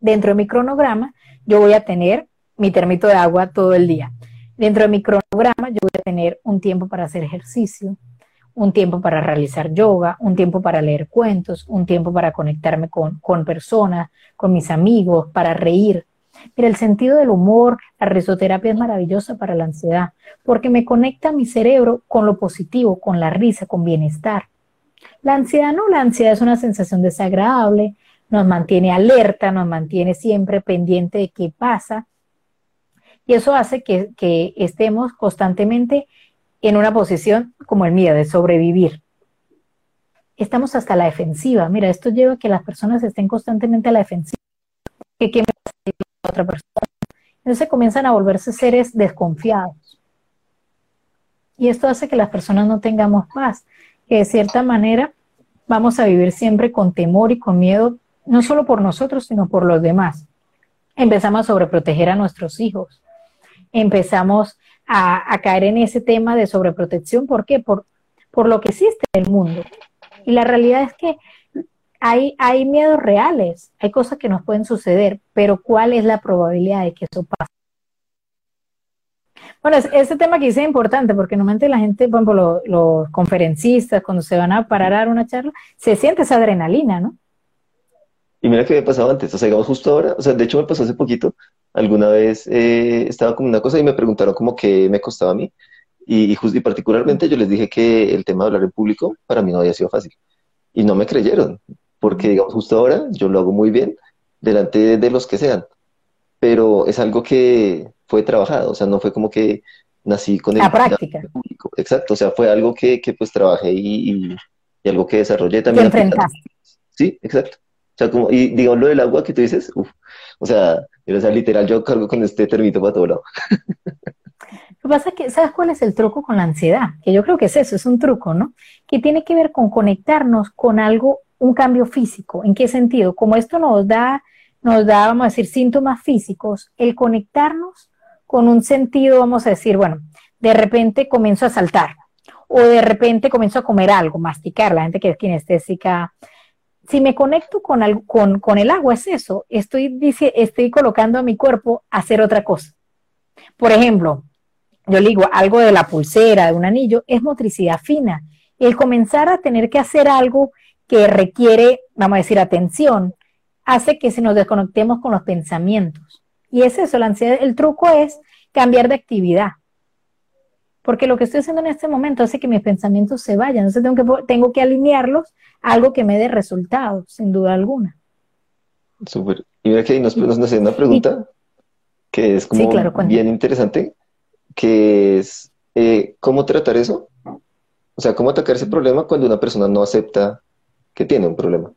Dentro de mi cronograma yo voy a tener mi termito de agua todo el día. Dentro de mi cronograma yo voy a tener un tiempo para hacer ejercicio, un tiempo para realizar yoga, un tiempo para leer cuentos, un tiempo para conectarme con, con personas, con mis amigos, para reír, Mira, el sentido del humor, la risoterapia es maravillosa para la ansiedad, porque me conecta mi cerebro con lo positivo, con la risa, con bienestar. La ansiedad no, la ansiedad es una sensación desagradable, nos mantiene alerta, nos mantiene siempre pendiente de qué pasa, y eso hace que, estemos constantemente en una posición como el miedo, de sobrevivir estamos hasta la defensiva. Mira, esto lleva a que las personas estén constantemente a la defensiva. ¿Qué, qué me otra persona. Entonces comienzan a volverse seres desconfiados. Y esto hace que las personas no tengamos paz, que de cierta manera vamos a vivir siempre con temor y con miedo, no solo por nosotros, sino por los demás. empezamos a sobreproteger a nuestros hijos, empezamos a, caer en ese tema de sobreprotección. ¿Por qué? Por, por lo que existe en el mundo. Y la realidad es que hay, miedos reales, hay cosas que nos pueden suceder, pero ¿cuál es la probabilidad de que eso pase? Bueno, ese tema que es importante porque normalmente la gente, por ejemplo, los, conferencistas, cuando se van a parar a dar una charla, se siente esa adrenalina, ¿no? Y mira que me pasado antes, o sea, digamos justo ahora, o sea, de hecho me pasó hace poquito, alguna vez eh, estaba como una cosa y me preguntaron como qué me costaba a mí, y, y, y particularmente yo les dije que el tema de hablar en público para mí no había sido fácil, y no me creyeron, porque digamos justo ahora yo lo hago muy bien delante de los que sean, pero es algo que fue trabajado, o sea, no fue como que nací con el la práctica. Público. Exacto, o sea, fue algo que, que pues trabajé y, y, algo que desarrollé también. Sí, exacto. O sea, como, y digamos lo del agua que tú dices, uff, o sea, o sea, literal yo cargo con este termito para todo lado. Lo que pasa es que, ¿sabes cuál es el truco con la ansiedad? Que yo creo que es eso, es un truco, ¿no? Que tiene que ver con conectarnos con algo, un cambio físico. ¿En qué sentido? Como esto nos da, nos da, vamos a decir, síntomas físicos, el conectarnos con un sentido, vamos a decir, bueno, de repente comienzo a saltar, o de repente comienzo a comer algo, masticar, la gente que es kinestésica, si me conecto con, el agua, es eso, estoy, estoy colocando a mi cuerpo a hacer otra cosa. Por ejemplo, yo le digo, algo de la pulsera, de un anillo, es motricidad fina. El comenzar a tener que hacer algo que requiere, vamos a decir, atención, hace que se nos desconectemos con los pensamientos. Y es eso, la ansiedad, el truco es cambiar de actividad porque lo que estoy haciendo en este momento hace que mis pensamientos se vayan, entonces tengo que, tengo que alinearlos a algo que me dé resultados, sin duda alguna. Súper. Y mira que ahí nos, nos hacen una pregunta que es como bien interesante, que es eh, cómo tratar eso, o sea, cómo atacar ese problema cuando una persona no acepta que tiene un problema.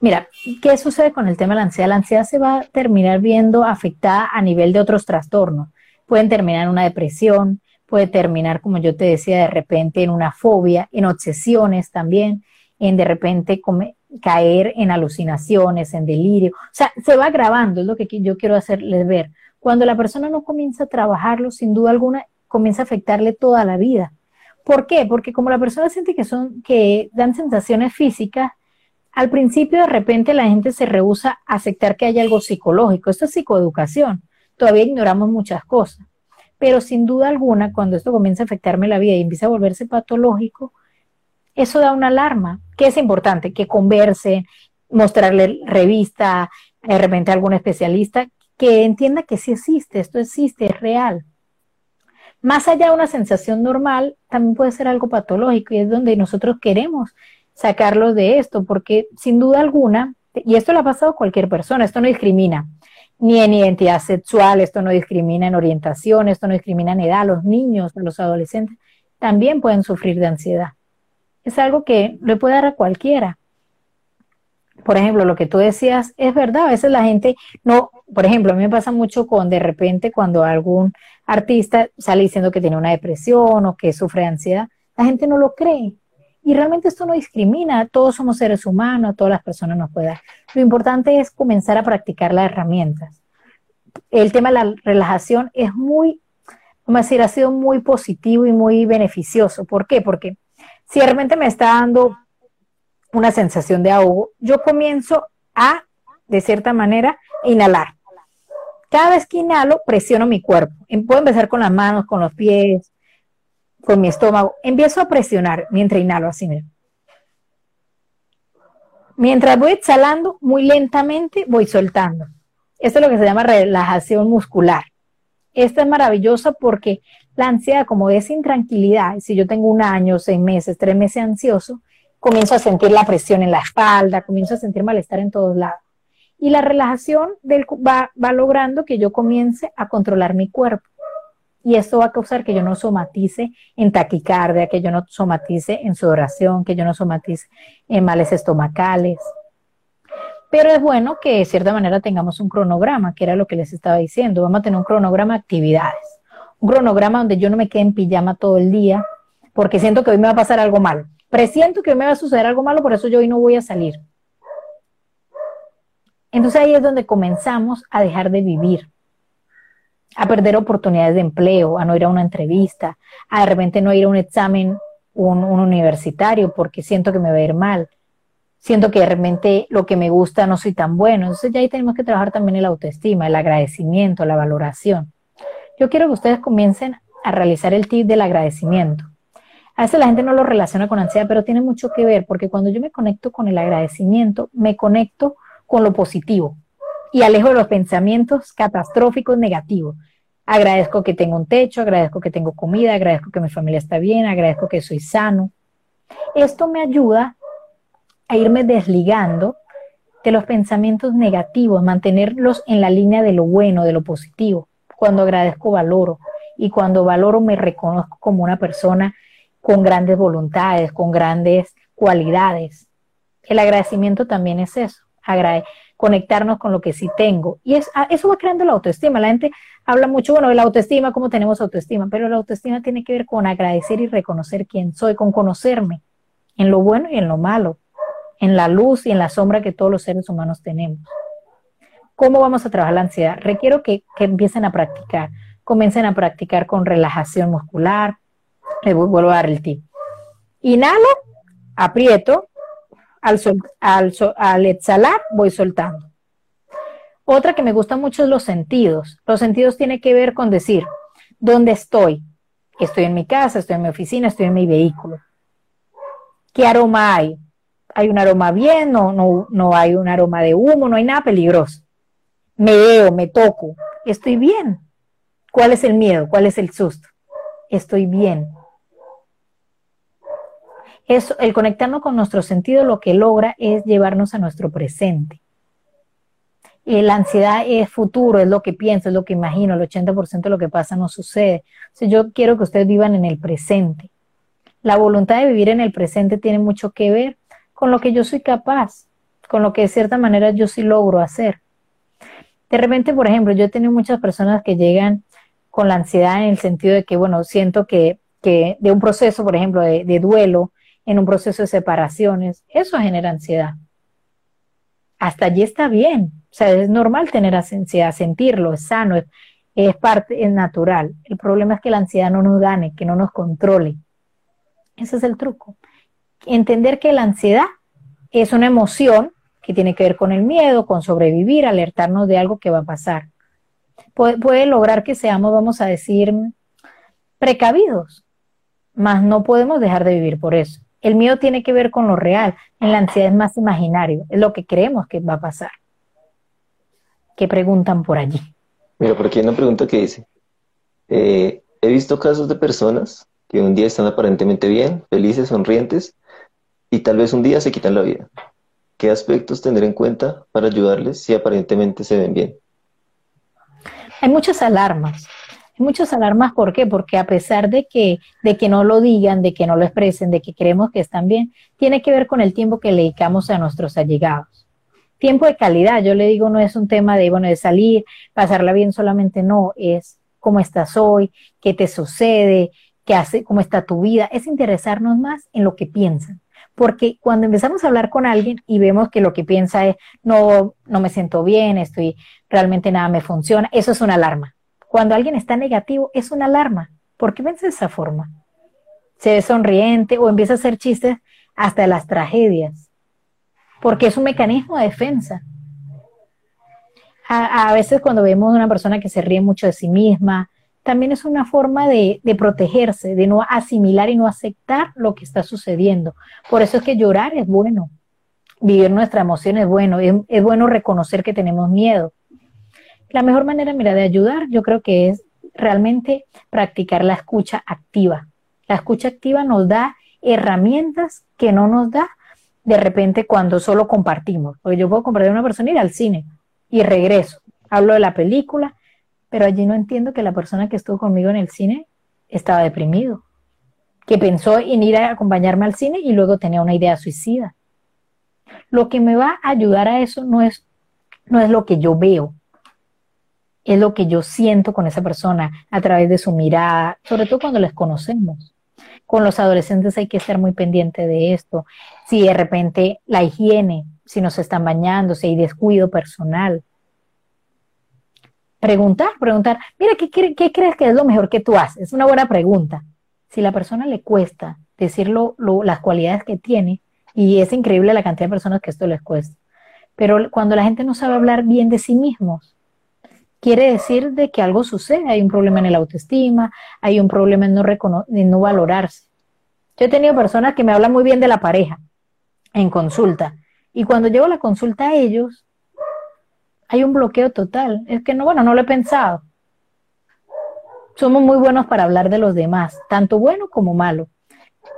Mira, ¿qué sucede con el tema de la ansiedad? La ansiedad se va a terminar viendo afectada a nivel de otros trastornos pueden terminar en una depresión, puede terminar, como yo te decía, de repente en una fobia, en obsesiones también, en de repente caer en alucinaciones, en delirio. O sea, se va grabando, es lo que yo quiero hacerles ver. Cuando la persona no comienza a trabajarlo, sin duda alguna, comienza a afectarle toda la vida. ¿Por qué? Porque como la persona siente que son, que dan sensaciones físicas, al principio de repente la gente se rehúsa a aceptar que haya algo psicológico. Esto es psicoeducación todavía ignoramos muchas cosas. Pero sin duda alguna, cuando esto comienza a afectarme la vida y empieza a volverse patológico, eso da una alarma. ¿Qué es importante? Que converse, mostrarle revista, de repente a algún especialista, que entienda que sí existe, esto existe, es real. Más allá de una sensación normal, también puede ser algo patológico y es donde nosotros queremos sacarlo de esto, porque sin duda alguna, y esto le ha pasado a cualquier persona, esto no discrimina ni en identidad sexual, esto no discrimina en orientación, esto no discrimina en edad, los niños, los adolescentes también pueden sufrir de ansiedad. Es algo que le puede dar a cualquiera. Por ejemplo, lo que tú decías es verdad, a veces la gente no, por ejemplo, a mí me pasa mucho con de repente cuando algún artista sale diciendo que tiene una depresión o que sufre de ansiedad, la gente no lo cree. Y realmente esto no discrimina, todos somos seres humanos, todas las personas nos pueden dar. Lo importante es comenzar a practicar las herramientas. El tema de la relajación es muy, vamos a decir, ha sido muy positivo y muy beneficioso. ¿Por qué? Porque si realmente me está dando una sensación de ahogo, yo comienzo a, de cierta manera, inhalar. Cada vez que inhalo, presiono mi cuerpo. Puedo empezar con las manos, con los pies, con mi estómago, empiezo a presionar mientras inhalo así. Mientras voy exhalando, muy lentamente voy soltando. Esto es lo que se llama relajación muscular. Esta es maravillosa porque la ansiedad, como es intranquilidad, si yo tengo un año, seis meses, tres meses ansioso, comienzo a sentir la presión en la espalda, comienzo a sentir malestar en todos lados. Y la relajación va, va logrando que yo comience a controlar mi cuerpo y esto va a causar que yo no somatice en taquicardia, que yo no somatice en sudoración, que yo no somatice en males estomacales. Pero es bueno que de cierta manera tengamos un cronograma, que era lo que les estaba diciendo. Vamos a tener un cronograma de actividades. Un cronograma donde yo no me quede en pijama todo el día porque siento que hoy me va a pasar algo malo. Presiento que me va a suceder algo malo, por eso yo hoy no voy a salir. Entonces ahí es donde comenzamos a dejar de vivir, a perder oportunidades de empleo, a no ir a una entrevista, a de repente no ir a un examen un, universitario porque siento que me va a ir mal, siento que de repente lo que me gusta no soy tan bueno. Entonces ya ahí tenemos que trabajar también el autoestima, el agradecimiento, la valoración. Yo quiero que ustedes comiencen a realizar el tip del agradecimiento. A veces la gente no lo relaciona con ansiedad, pero tiene mucho que ver porque cuando yo me conecto con el agradecimiento, me conecto con lo positivo y alejo de los pensamientos catastróficos negativos. Agradezco que tengo un techo, agradezco que tengo comida, agradezco que mi familia está bien, agradezco que soy sano. Esto me ayuda a irme desligando de los pensamientos negativos, mantenerlos en la línea de lo bueno, de lo positivo. Cuando agradezco, valoro. Y cuando valoro, me reconozco como una persona con grandes voluntades, con grandes cualidades. El agradecimiento también es eso conectarnos con lo que sí tengo. Y es, ah, eso va creando la autoestima. La gente habla mucho, bueno, de la autoestima, cómo tenemos autoestima, pero la autoestima tiene que ver con agradecer y reconocer quién soy, con conocerme en lo bueno y en lo malo, en la luz y en la sombra que todos los seres humanos tenemos. ¿Cómo vamos a trabajar la ansiedad? Requiero que, que empiecen a practicar. Comiencen a practicar con relajación muscular. Les vuelvo a dar el tip. Inhalo, aprieto, al, al, exhalar voy soltando. Otra que me gusta mucho es los sentidos. Los sentidos tienen que ver con decir, ¿dónde estoy? Estoy en mi casa, estoy en mi oficina, estoy en mi vehículo. ¿Qué aroma hay? ¿Hay un aroma bien? No, no, no hay un aroma de humo, no hay nada peligroso. Me veo, me toco. Estoy bien. ¿Cuál es el miedo? ¿Cuál es el susto? Estoy bien el conectarnos con nuestro sentido lo que logra es llevarnos a nuestro presente. Y la ansiedad es futuro, es lo que pienso, es lo que imagino, el 80% de lo que pasa no sucede. yo quiero que ustedes vivan en el presente. La voluntad de vivir en el presente tiene mucho que ver con lo que yo soy capaz, con lo que de cierta manera yo sí logro hacer. De repente, por ejemplo, yo he tenido muchas personas que llegan con la ansiedad en el sentido de que, bueno, siento que, que de un proceso, por ejemplo, de duelo, en un proceso de separaciones, eso genera ansiedad. Hasta allí está bien, o sea, es normal tener ansiedad, sentirlo, es sano, es, parte, es natural. El problema es que la ansiedad no nos gane, que no nos controle. Ese es el truco. Entender que la ansiedad es una emoción que tiene que ver con el miedo, con sobrevivir, alertarnos de algo que va a pasar. Puede, puede lograr que seamos, vamos a decir, precavidos, mas no podemos dejar de vivir por eso. El miedo tiene que ver con lo real, en la ansiedad es más imaginario, es lo que creemos que va a pasar. ¿Qué preguntan por allí? Mira, por aquí hay una pregunta que dice, eh, he visto casos de personas que un día están aparentemente bien, felices, sonrientes, y tal vez un día se quitan la vida. ¿Qué aspectos tener en cuenta para ayudarles si aparentemente se ven bien? Hay muchas alarmas. Hay muchas alarmas, ¿por qué? Porque a pesar de que, de que no lo digan, de que no lo expresen, de que creemos que están bien, tiene que ver con el tiempo que le dedicamos a nuestros allegados. Tiempo de calidad, yo le digo, no es un tema de, bueno, de salir, pasarla bien solamente, no, es cómo estás hoy, qué te sucede, qué hace, cómo está tu vida, es interesarnos más en lo que piensan. Porque cuando empezamos a hablar con alguien y vemos que lo que piensa es, no, no me siento bien, estoy, realmente nada me funciona, eso es una alarma cuando alguien está negativo, es una alarma. ¿Por qué ves de esa forma? Se ve sonriente o empieza a hacer chistes hasta las tragedias, porque es un mecanismo de defensa. A, veces cuando vemos a una persona que se ríe mucho de sí misma, también es una forma de, protegerse, de no asimilar y no aceptar lo que está sucediendo. Por eso es que llorar es bueno, vivir nuestra emoción es bueno, es bueno reconocer que tenemos miedo, la mejor manera, mira, de ayudar, yo creo que es realmente practicar la escucha activa. La escucha activa nos da herramientas que no nos da de repente cuando solo compartimos. Porque yo puedo compartir a una persona ir al cine y regreso. Hablo de la película, pero allí no entiendo que la persona que estuvo conmigo en el cine estaba deprimido, que pensó en ir a acompañarme al cine y luego tenía una idea suicida. Lo que me va a ayudar a eso no es, no es lo que yo veo, es lo que yo siento con esa persona a través de su mirada, sobre todo cuando les conocemos. Con los adolescentes hay que estar muy pendiente de esto. Si de repente la higiene, si nos están bañando, si hay descuido personal. Preguntar, preguntar, mira, ¿qué, crees que es lo mejor que tú haces? Es una buena pregunta. Si la persona le cuesta decir las cualidades que tiene, y es increíble la cantidad de personas que esto les cuesta, pero cuando la gente no sabe hablar bien de sí mismos, quiere decir de que algo sucede, hay un problema en el autoestima, hay un problema en no, en no valorarse. Yo he tenido personas que me hablan muy bien de la pareja en consulta, y cuando llevo la consulta a ellos, hay un bloqueo total. Es que no, bueno, no lo he pensado. Somos muy buenos para hablar de los demás, tanto bueno como malo,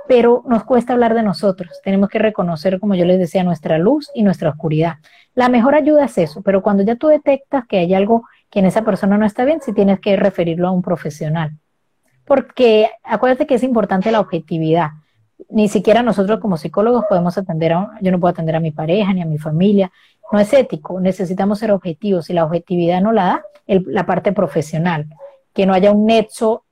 pero nos cuesta hablar de nosotros. Tenemos que reconocer, como yo les decía, nuestra luz y nuestra oscuridad. La mejor ayuda es eso, pero cuando ya tú detectas que hay algo que en esa persona no está bien, sí tienes que referirlo a un profesional. Porque acuérdate que es importante la objetividad ni siquiera nosotros como psicólogos podemos atender a, yo no puedo atender a mi pareja ni a mi familia, no es ético, necesitamos ser objetivos y la objetividad no la da la parte profesional, que no haya un nexo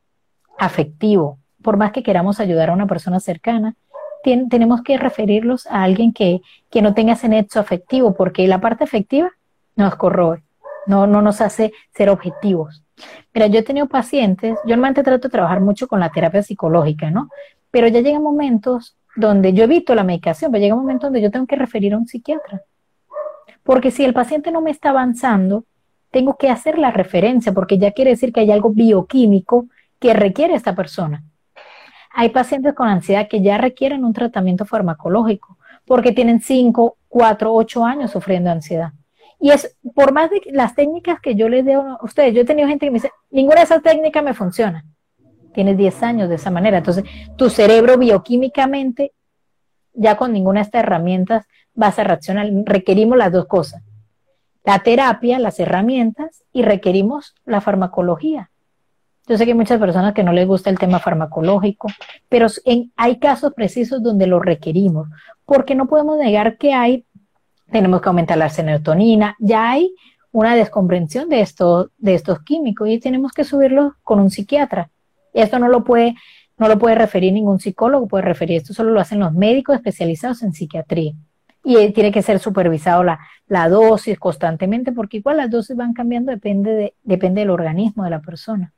afectivo, por más que queramos ayudar a una persona cercana, tenemos que referirlos a alguien que, que no tenga ese nexo afectivo, porque la parte afectiva nos corroe, no, no nos hace ser objetivos. Mira, yo he tenido pacientes, yo normalmente trato de trabajar mucho con la terapia psicológica, ¿no? Pero ya llegan momentos donde yo evito la medicación, pero llega un momento donde yo tengo que referir a un psiquiatra. Porque si el paciente no me está avanzando, tengo que hacer la referencia, porque ya quiere decir que hay algo bioquímico que requiere esta persona. Hay pacientes con ansiedad que ya requieren un tratamiento farmacológico, porque tienen 5, 4, 8 años sufriendo ansiedad. Y es, por más de las técnicas que yo les dé a ustedes, yo he tenido gente que me dice, ninguna de esas técnicas me funciona tienes 10 años de esa manera. Entonces, tu cerebro bioquímicamente, ya con ninguna de estas herramientas, vas a reaccionar. Requerimos las dos cosas. La terapia, las herramientas y requerimos la farmacología. Yo sé que hay muchas personas que no les gusta el tema farmacológico, pero hay casos precisos donde lo requerimos, porque no podemos negar que hay, tenemos que aumentar la serotonina, ya hay una descomprensión de, esto, de estos químicos y tenemos que subirlo con un psiquiatra. Esto no lo puede, no lo puede referir ningún psicólogo, puede referir, esto solo lo hacen los médicos especializados en psiquiatría. Y tiene que ser supervisado la, la dosis constantemente, porque igual las dosis van cambiando, depende, de, depende del organismo de la persona.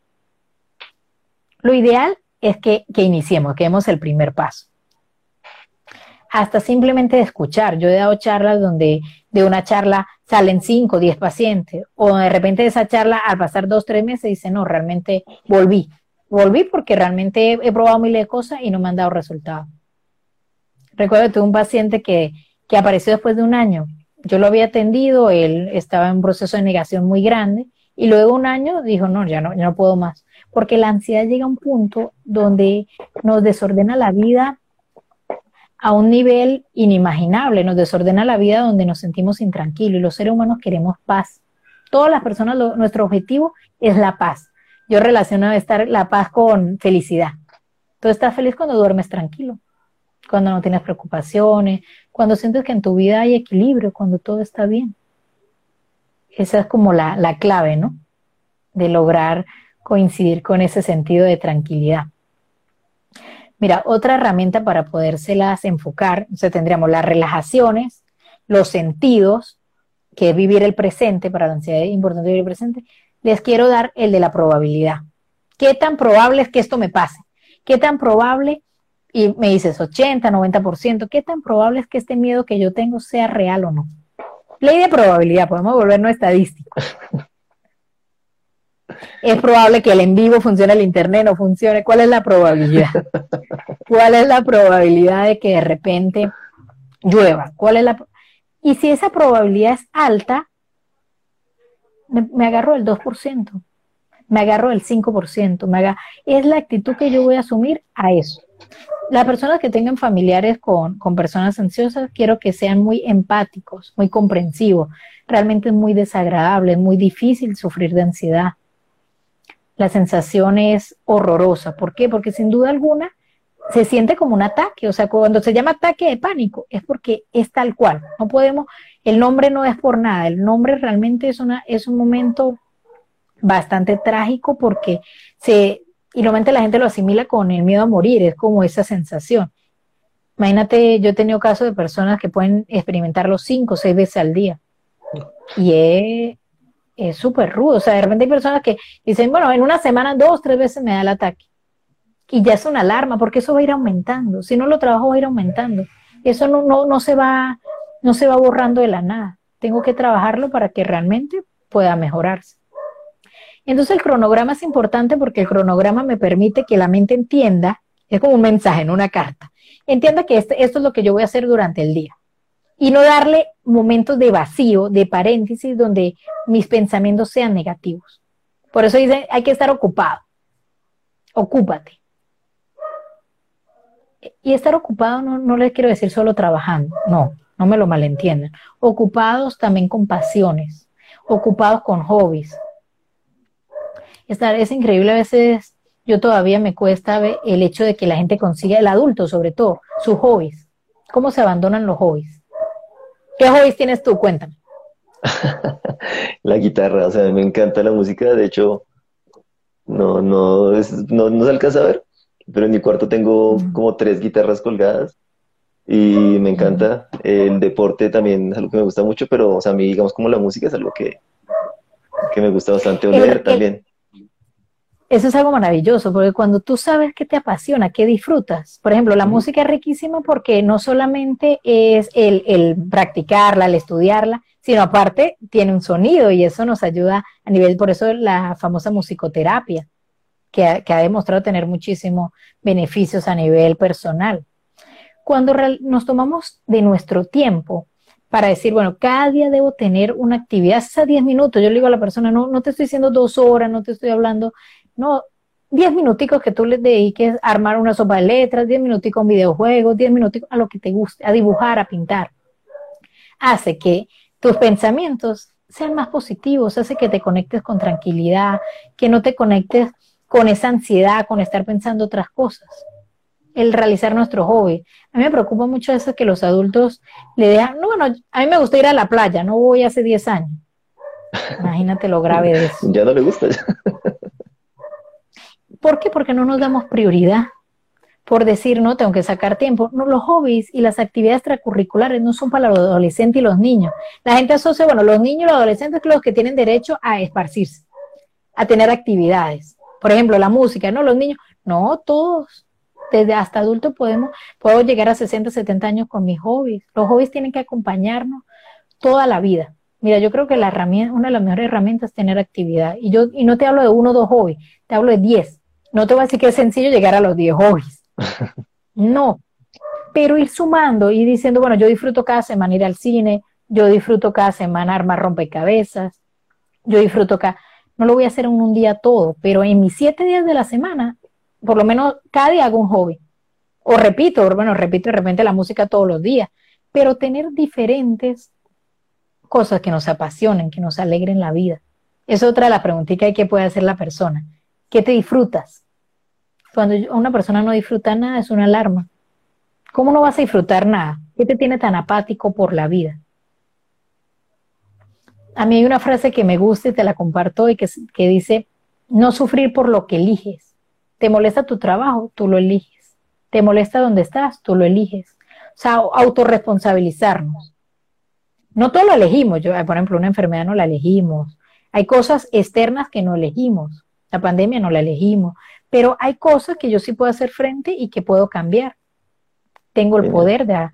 Lo ideal es que, que iniciemos, que demos el primer paso. Hasta simplemente escuchar. Yo he dado charlas donde de una charla salen 5, o 10 pacientes, o de repente de esa charla al pasar dos, tres meses dice, no, realmente volví volví porque realmente he, probado miles de cosas y no me han dado resultados. Recuerdo que tuve un paciente que, que apareció después de un año. Yo lo había atendido, él estaba en un proceso de negación muy grande y luego un año dijo, no, ya no, ya no puedo más. Porque la ansiedad llega a un punto donde nos desordena la vida a un nivel inimaginable, nos desordena la vida donde nos sentimos intranquilos y los seres humanos queremos paz. Todas las personas, nuestro objetivo es la paz yo relaciono estar la paz con felicidad. Tú estás feliz cuando duermes tranquilo, cuando no tienes preocupaciones, cuando sientes que en tu vida hay equilibrio, cuando todo está bien. Esa es como la, la clave, ¿no? De lograr coincidir con ese sentido de tranquilidad. Mira, otra herramienta para podérselas enfocar, o sea, tendríamos las relajaciones, los sentidos, que es vivir el presente, para la ansiedad es importante vivir el presente, les quiero dar el de la probabilidad. ¿Qué tan probable es que esto me pase? ¿Qué tan probable, y me dices 80, 90%, qué tan probable es que este miedo que yo tengo sea real o no? Ley de probabilidad, podemos volvernos estadísticos. Es probable que el en vivo funcione, el internet no funcione. ¿Cuál es la probabilidad? ¿Cuál es la probabilidad de que de repente llueva? ¿Cuál es la y si esa probabilidad es alta, me, agarro el 2%, me agarro el 5%, me haga, es la actitud que yo voy a asumir a eso. Las personas que tengan familiares con, con personas ansiosas, quiero que sean muy empáticos, muy comprensivos. Realmente es muy desagradable, es muy difícil sufrir de ansiedad. La sensación es horrorosa. ¿Por qué? Porque sin duda alguna se siente como un ataque, o sea, cuando se llama ataque de pánico es porque es tal cual. No podemos, el nombre no es por nada, el nombre realmente es una es un momento bastante trágico porque se y normalmente la gente lo asimila con el miedo a morir, es como esa sensación. Imagínate, yo he tenido casos de personas que pueden experimentarlo cinco o seis veces al día. Y es súper rudo. O sea, de repente hay personas que dicen, bueno, en una semana dos, tres veces me da el ataque. Y ya es una alarma, porque eso va a ir aumentando. Si no lo trabajo, va a ir aumentando. Eso no, no, no, se va, no se va borrando de la nada. Tengo que trabajarlo para que realmente pueda mejorarse. Entonces el cronograma es importante porque el cronograma me permite que la mente entienda, es como un mensaje, en una carta, entienda que este, esto es lo que yo voy a hacer durante el día. Y no darle momentos de vacío, de paréntesis, donde mis pensamientos sean negativos. Por eso dice, hay que estar ocupado. Ocúpate. Y estar ocupado no, no les quiero decir solo trabajando, no, no me lo malentiendan. Ocupados también con pasiones, ocupados con hobbies. Estar, es increíble a veces, yo todavía me cuesta el hecho de que la gente consiga, el adulto sobre todo, sus hobbies. ¿Cómo se abandonan los hobbies? ¿Qué hobbies tienes tú? Cuéntame. la guitarra, o sea, me encanta la música, de hecho, no, no, no, no se alcanza a ver, pero en mi cuarto tengo como tres guitarras colgadas y me encanta. El deporte también es algo que me gusta mucho, pero o sea, a mí, digamos, como la música es algo que, que me gusta bastante oler también. Eso es algo maravilloso, porque cuando tú sabes qué te apasiona, qué disfrutas, por ejemplo, la música es riquísima porque no solamente es el, el, practicarla, el estudiarla, sino aparte tiene un sonido y eso nos ayuda a nivel, por eso la famosa musicoterapia, que ha, demostrado tener muchísimos beneficios a nivel personal. Cuando nos tomamos de nuestro tiempo para decir, bueno, cada día debo tener una actividad, a 10 minutos, yo le digo a la persona, no, no te estoy diciendo dos horas, no te estoy hablando, no, 10 minuticos que tú le dediques a armar una sopa de letras, 10 minuticos a un videojuego, 10 minuticos a lo que te guste, a dibujar, a pintar. Hace que tus pensamientos sean más positivos, hace que te conectes con tranquilidad, que no te conectes con esa ansiedad, con estar pensando otras cosas. El realizar nuestro hobby. A mí me preocupa mucho eso que los adultos le dejan, no, bueno, a mí me gusta ir a la playa, no voy hace 10 años. Imagínate lo grave de eso. Ya no le gusta. ¿Por qué? Porque no nos damos prioridad por decir, no, tengo que sacar tiempo. No, los hobbies y las actividades extracurriculares no son para los adolescentes y los niños. La gente asocia, bueno, los niños y los adolescentes son los que tienen derecho a esparcirse, a tener actividades. Por ejemplo, la música, ¿no? Los niños, no, todos. Desde hasta adultos podemos, puedo llegar a 60, 70 años con mis hobbies. Los hobbies tienen que acompañarnos toda la vida. Mira, yo creo que la herramienta, una de las mejores herramientas es tener actividad. Y yo, y no te hablo de uno o dos hobbies, te hablo de diez. No te voy a decir que es sencillo llegar a los diez hobbies. No. Pero ir sumando y diciendo, bueno, yo disfruto cada semana ir al cine, yo disfruto cada semana armar rompecabezas, yo disfruto cada no lo voy a hacer en un día todo, pero en mis siete días de la semana, por lo menos cada día hago un hobby. O repito, bueno, repito de repente la música todos los días, pero tener diferentes cosas que nos apasionen, que nos alegren la vida. Es otra de las preguntitas que puede hacer la persona. ¿Qué te disfrutas? Cuando una persona no disfruta nada es una alarma. ¿Cómo no vas a disfrutar nada? ¿Qué te tiene tan apático por la vida? a mí hay una frase que me gusta y te la comparto y que, que dice, no sufrir por lo que eliges. ¿Te molesta tu trabajo? Tú lo eliges. ¿Te molesta donde estás? Tú lo eliges. O sea, autorresponsabilizarnos. No todo lo elegimos. Yo, por ejemplo, una enfermedad no la elegimos. Hay cosas externas que no elegimos. La pandemia no la elegimos. Pero hay cosas que yo sí puedo hacer frente y que puedo cambiar. Tengo el poder de,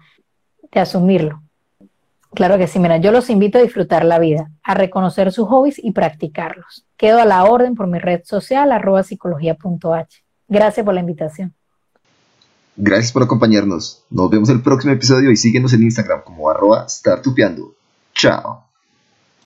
de asumirlo. Claro que sí, mira, yo los invito a disfrutar la vida, a reconocer sus hobbies y practicarlos. Quedo a la orden por mi red social, arroba psicología.h. Gracias por la invitación. Gracias por acompañarnos. Nos vemos el próximo episodio y síguenos en Instagram como arroba startupeando. Chao.